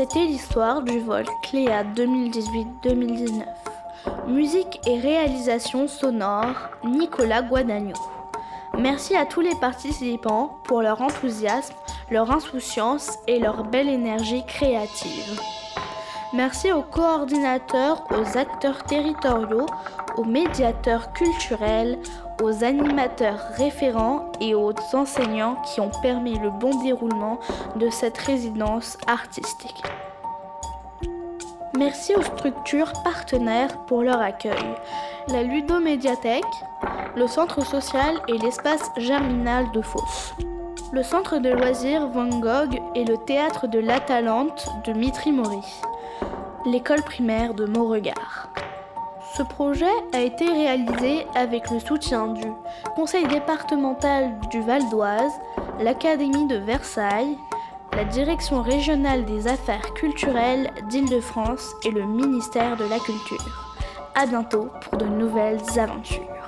C'était l'histoire du vol Cléa 2018-2019. Musique et réalisation sonore, Nicolas Guadagno. Merci à tous les participants pour leur enthousiasme, leur insouciance et leur belle énergie créative. Merci aux coordinateurs, aux acteurs territoriaux, aux médiateurs culturels, aux animateurs référents et aux enseignants qui ont permis le bon déroulement de cette résidence artistique. Merci aux structures partenaires pour leur accueil. La Ludomédiathèque, le Centre social et l'espace germinal de Fos. Le Centre de loisirs Van Gogh et le Théâtre de l'Atalante de Mitri Mori. L'école primaire de Beauregard. Ce projet a été réalisé avec le soutien du Conseil départemental du Val d'Oise, l'Académie de Versailles, la Direction régionale des affaires culturelles d'Île-de-France et le ministère de la Culture. À bientôt pour de nouvelles aventures.